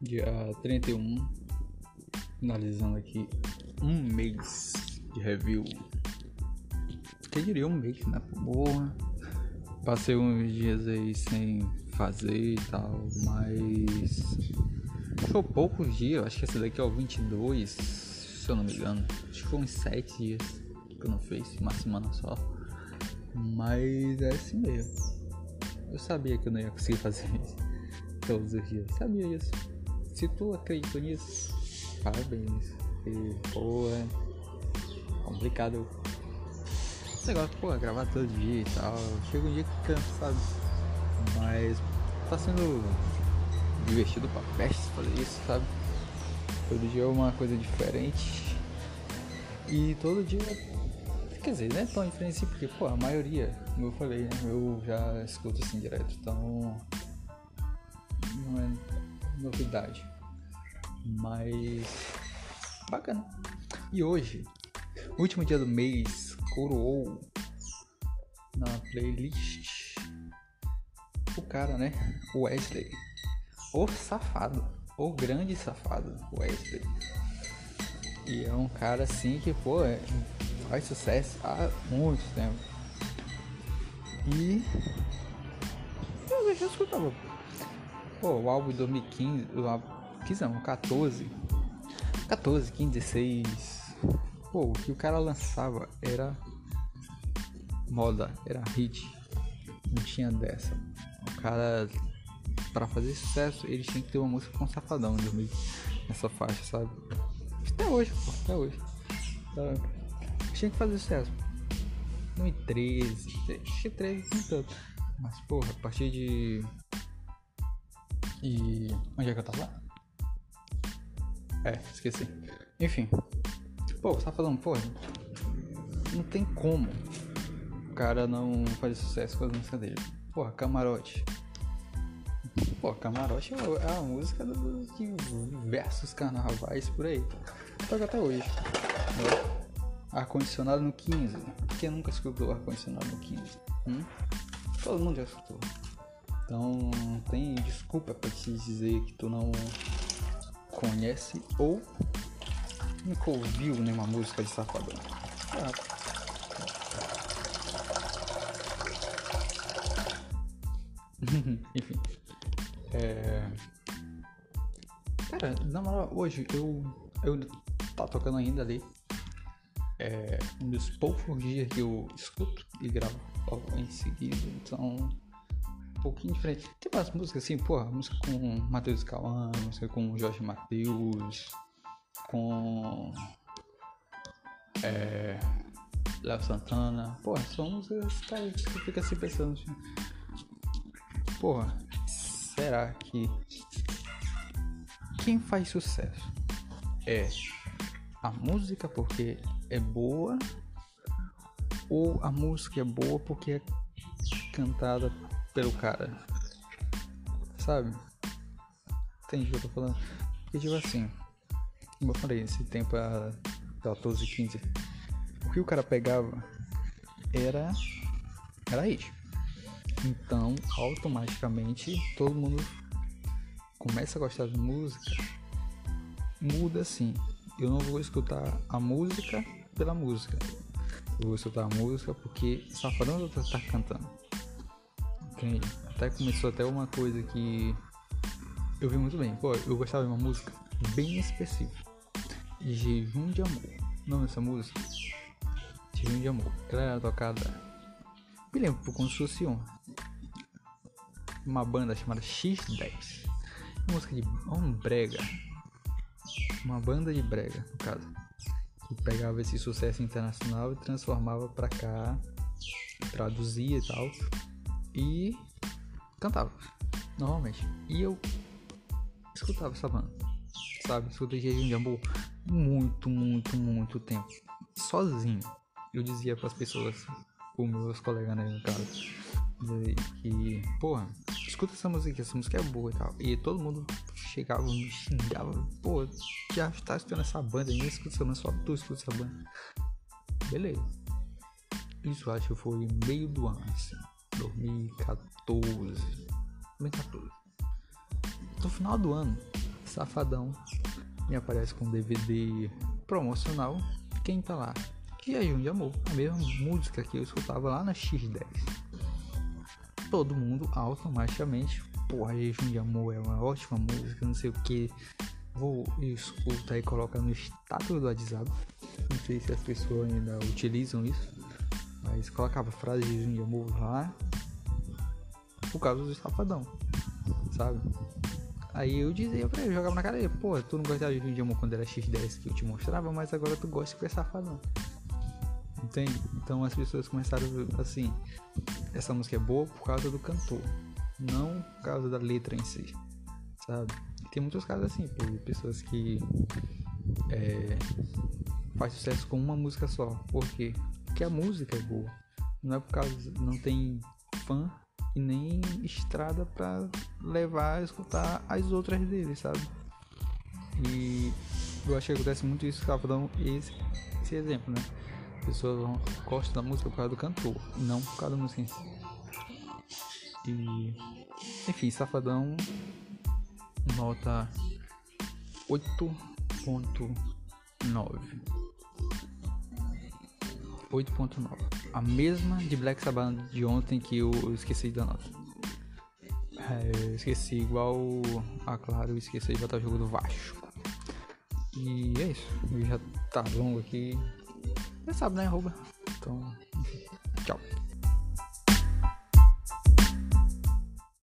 dia 31, finalizando aqui um mês de review. Quem diria um mês, né? Boa. Passei uns dias aí sem fazer e tal, mas foi poucos dias, acho que esse daqui é o 22, se eu não me engano. Acho que foi uns 7 dias que eu não fiz, uma semana só. Mas é assim mesmo. Eu sabia que eu não ia conseguir fazer isso todos os dias, sabia isso. Se tu acredita nisso, parabéns. E, pô, é complicado. Esse negócio, pô, gravar todo dia e tal. Chega um dia que cansa? Mas tá sendo divertido pra peste fazer isso, sabe? Todo dia é uma coisa diferente. E todo dia. Quer dizer, não é tão diferente assim, porque, pô, a maioria, como eu falei, né? Eu já escuto assim direto, então. Não é novidade. Mas bacana. E hoje, último dia do mês, coroou na playlist o cara, né? Wesley. O safado. O grande safado, Wesley. E é um cara assim que, pô, é, faz sucesso há muito tempo. E eu já escutava Pô, o álbum de 2015, o álbum, 15 não, 14, 14, 15, 16. Pô, o que o cara lançava era moda, era hit. Não tinha dessa. O cara, para fazer sucesso, ele tinha que ter uma música com um safadão nessa faixa, sabe? Até hoje, pô, até hoje. Então, tinha que fazer sucesso. 2013, 2013 não tanto. Mas, porra, a partir de e. Onde é que eu tava? É, esqueci. Enfim. Pô, você tá falando, pô, não tem como o cara não fazer sucesso com as músicas dele. Porra, camarote. Pô, camarote é a música dos diversos carnavais por aí. Toca até hoje. Ar-condicionado no 15. Quem nunca escutou ar-condicionado no 15? Hum? Todo mundo já escutou. Então não tem desculpa para te dizer que tu não conhece ou nunca ouviu nenhuma música de Safadão. Ah. Enfim. É... Cara, na moral, hoje eu, eu tá tocando ainda ali. É um dos poucos dias que eu escuto e gravo em seguida. Então um pouquinho diferente. Tem umas músicas assim, pô, música com Matheus Cauã, música com Jorge Matheus, com. É. Léo Santana. Pô, são músicas que fica assim pensando. Assim, Porra, será que. Quem faz sucesso é a música porque é boa ou a música é boa porque é cantada pelo cara. Sabe? Entendi o que eu tô falando. Porque tipo assim, como eu falei, esse tempo era 14, 15. O que o cara pegava era. Era hit. Então, automaticamente, todo mundo começa a gostar de música. Muda assim. Eu não vou escutar a música pela música. Eu vou escutar a música porque Safadão tá cantando. Entende? Até começou até uma coisa que eu vi muito bem. Pô, eu gostava de uma música bem específica. Jejum de Amor. O nome dessa música? Jejum de Amor. Ela era tocada. Me lembro como se fosse um. Uma banda chamada X10. Uma música de. Um brega. Uma banda de brega, no caso. Que pegava esse sucesso internacional e transformava pra cá. Traduzia e tal e cantava, normalmente. E eu escutava essa banda, sabe? Escutei Jejum de Amor muito, muito, muito tempo. Sozinho. Eu dizia para as pessoas, os meus colegas, né, no caso, que, porra, escuta essa música, essa música é boa e tal. E todo mundo chegava, me xingava, pô, já tá escutando essa banda, nem escuta essa banda, só tu escuta essa banda. Beleza. Isso acho que foi meio do ano, assim. 2014. 2014. No final do ano, Safadão me aparece com DVD promocional. Quem tá lá? Jejum de Amor, a mesma música que eu escutava lá na X10. Todo mundo automaticamente, porra, Jejum de Amor é uma ótima música, não sei o que. Vou escutar e colocar no status do WhatsApp. Não sei se as pessoas ainda utilizam isso, mas colocava frase de de Amor lá por causa do Safadão, sabe? Aí eu dizia pra ele, jogava na cara dele, pô, tu não gostava de vídeo quando era X10 que eu te mostrava, mas agora tu gosta de ser safadão. Entende? Então as pessoas começaram assim, essa música é boa por causa do cantor, não por causa da letra em si, sabe? Tem muitos casos assim, pessoas que é, faz sucesso com uma música só. Por quê? Porque a música é boa. Não é por causa, não tem fã e nem estrada para levar a escutar as outras dele, sabe? E eu acho que acontece muito isso, estava dando esse, esse exemplo, né? Pessoas gostam da música por causa do cantor, não por causa da música em si. E, enfim, Safadão, nota 8.9. 8.9. A mesma de Black Sabbath de ontem que eu esqueci da nota. É, esqueci igual a ah, claro, esqueci de botar o jogo do Vasco. E é isso. Já tá longo aqui. Você sabe, né, arroba? Então. Tchau.